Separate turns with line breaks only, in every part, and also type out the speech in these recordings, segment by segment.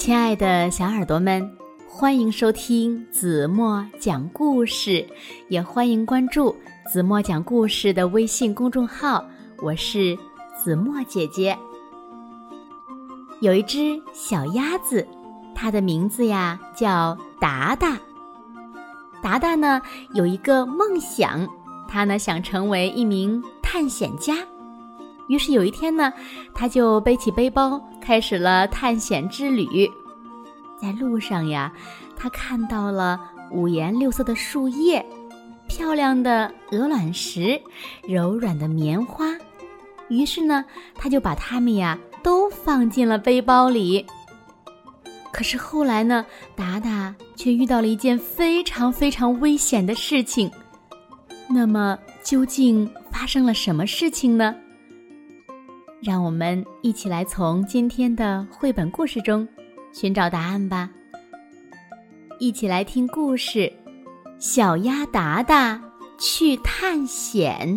亲爱的小耳朵们，欢迎收听子墨讲故事，也欢迎关注子墨讲故事的微信公众号。我是子墨姐姐。有一只小鸭子，它的名字呀叫达达。达达呢有一个梦想，他呢想成为一名探险家。于是有一天呢，他就背起背包，开始了探险之旅。在路上呀，他看到了五颜六色的树叶、漂亮的鹅卵石、柔软的棉花。于是呢，他就把它们呀都放进了背包里。可是后来呢，达达却遇到了一件非常非常危险的事情。那么，究竟发生了什么事情呢？让我们一起来从今天的绘本故事中寻找答案吧。一起来听故事，《小鸭达达去探险》。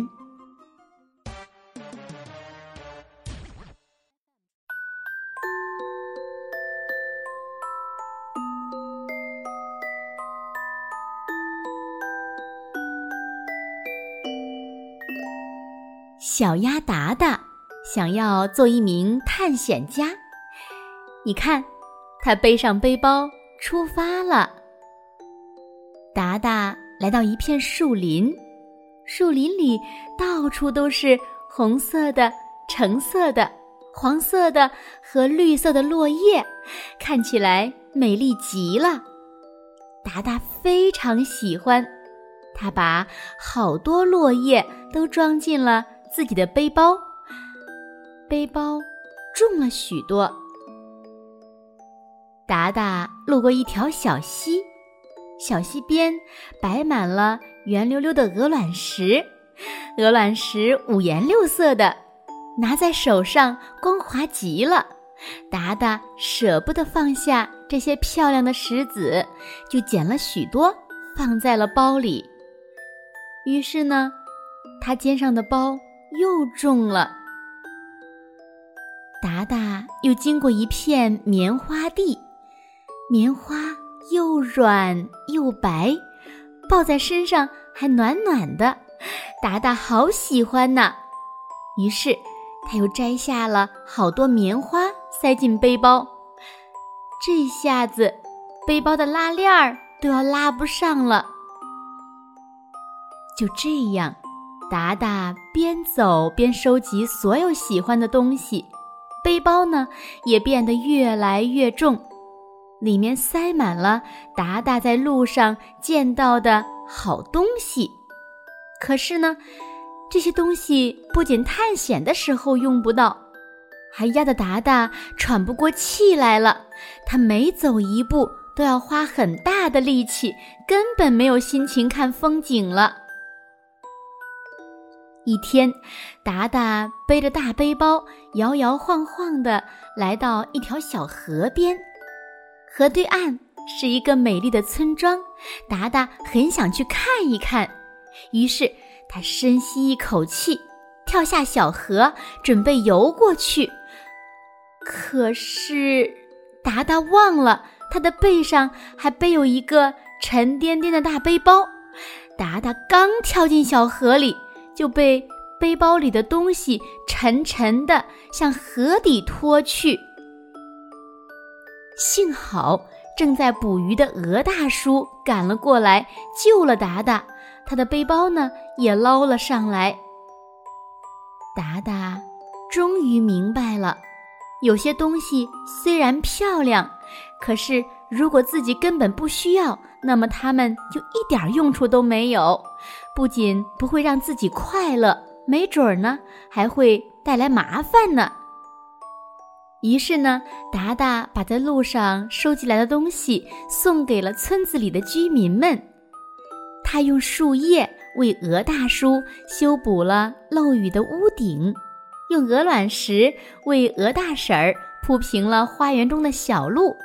小鸭达达。想要做一名探险家，你看，他背上背包出发了。达达来到一片树林，树林里到处都是红色的、橙色的、黄色的和绿色的落叶，看起来美丽极了。达达非常喜欢，他把好多落叶都装进了自己的背包。背包重了许多。达达路过一条小溪，小溪边摆满了圆溜溜的鹅卵石，鹅卵石五颜六色的，拿在手上光滑极了。达达舍不得放下这些漂亮的石子，就捡了许多放在了包里。于是呢，他肩上的包又重了。达达又经过一片棉花地，棉花又软又白，抱在身上还暖暖的。达达好喜欢呢，于是他又摘下了好多棉花塞进背包。这下子，背包的拉链儿都要拉不上了。就这样，达达边走边收集所有喜欢的东西。背包呢，也变得越来越重，里面塞满了达达在路上见到的好东西。可是呢，这些东西不仅探险的时候用不到，还压得达达喘不过气来了。他每走一步都要花很大的力气，根本没有心情看风景了。一天，达达背着大背包，摇摇晃晃地来到一条小河边。河对岸是一个美丽的村庄，达达很想去看一看。于是他深吸一口气，跳下小河，准备游过去。可是，达达忘了他的背上还背有一个沉甸甸的大背包。达达刚跳进小河里。就被背包里的东西沉沉的向河底拖去。幸好正在捕鱼的鹅大叔赶了过来，救了达达，他的背包呢也捞了上来。达达终于明白了，有些东西虽然漂亮，可是如果自己根本不需要。那么它们就一点用处都没有，不仅不会让自己快乐，没准儿呢还会带来麻烦呢。于是呢，达达把在路上收集来的东西送给了村子里的居民们。他用树叶为鹅大叔修补了漏雨的屋顶，用鹅卵石为鹅大婶儿铺平了花园中的小路，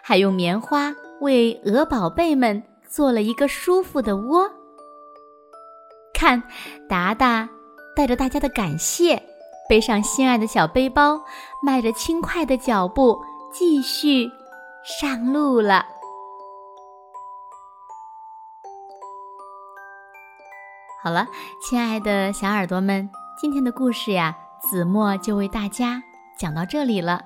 还用棉花。为鹅宝贝们做了一个舒服的窝。看，达达带着大家的感谢，背上心爱的小背包，迈着轻快的脚步，继续上路了。好了，亲爱的小耳朵们，今天的故事呀，子墨就为大家讲到这里了。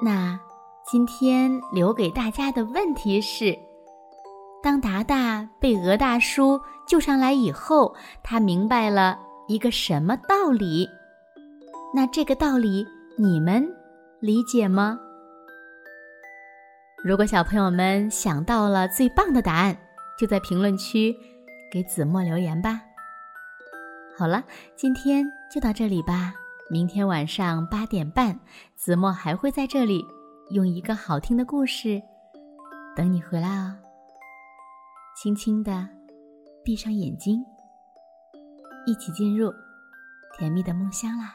那今天留给大家的问题是：当达达被鹅大叔救上来以后，他明白了一个什么道理？那这个道理你们理解吗？如果小朋友们想到了最棒的答案，就在评论区给子墨留言吧。好了，今天就到这里吧。明天晚上八点半，子墨还会在这里用一个好听的故事等你回来哦。轻轻的闭上眼睛，一起进入甜蜜的梦乡啦。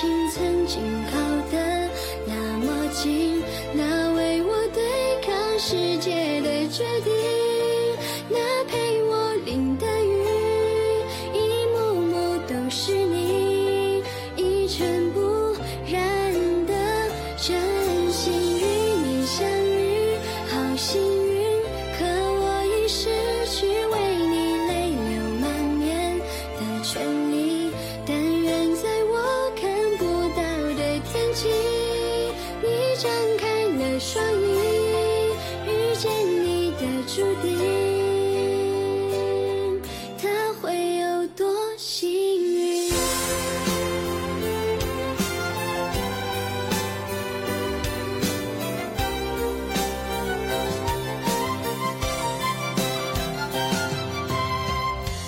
情曾经靠得那么近，那为我对抗世界的决定，那陪我淋的雨，一幕幕都是你。一尘不染注定他会有多幸运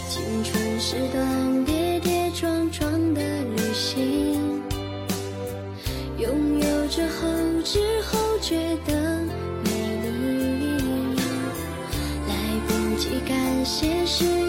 青春是段跌跌撞撞的旅行拥有之后之后现实